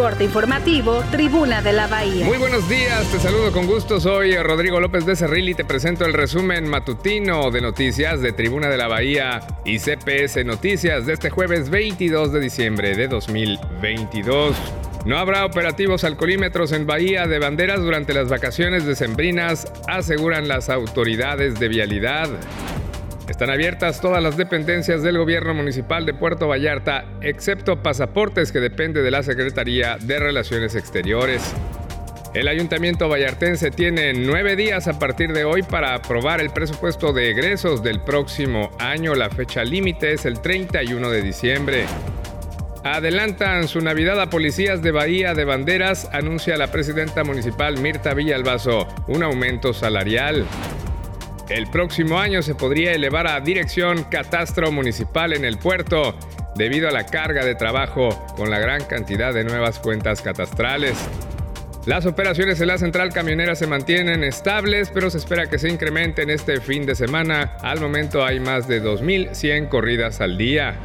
Corte informativo, Tribuna de la Bahía. Muy buenos días, te saludo con gusto. Soy Rodrigo López de Cerril y te presento el resumen matutino de noticias de Tribuna de la Bahía y CPS Noticias de este jueves 22 de diciembre de 2022. No habrá operativos alcoholímetros en Bahía de Banderas durante las vacaciones decembrinas, aseguran las autoridades de vialidad. Están abiertas todas las dependencias del gobierno municipal de Puerto Vallarta, excepto pasaportes que depende de la Secretaría de Relaciones Exteriores. El ayuntamiento vallartense tiene nueve días a partir de hoy para aprobar el presupuesto de egresos del próximo año. La fecha límite es el 31 de diciembre. Adelantan su Navidad a policías de Bahía de Banderas, anuncia la presidenta municipal Mirta Villalbazo un aumento salarial. El próximo año se podría elevar a dirección catastro municipal en el puerto debido a la carga de trabajo con la gran cantidad de nuevas cuentas catastrales. Las operaciones en la central camionera se mantienen estables, pero se espera que se incrementen este fin de semana. Al momento hay más de 2.100 corridas al día.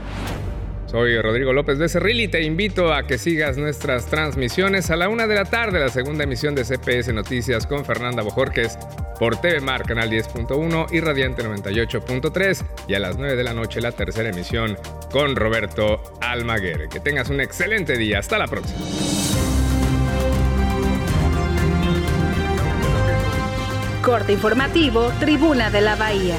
Soy Rodrigo López de Cerril y te invito a que sigas nuestras transmisiones a la una de la tarde, la segunda emisión de CPS Noticias con Fernanda Bojorques por TV Mar, Canal 10.1 y Radiante 98.3 y a las 9 de la noche la tercera emisión con Roberto Almaguer. Que tengas un excelente día. Hasta la próxima. Corte informativo, Tribuna de la Bahía.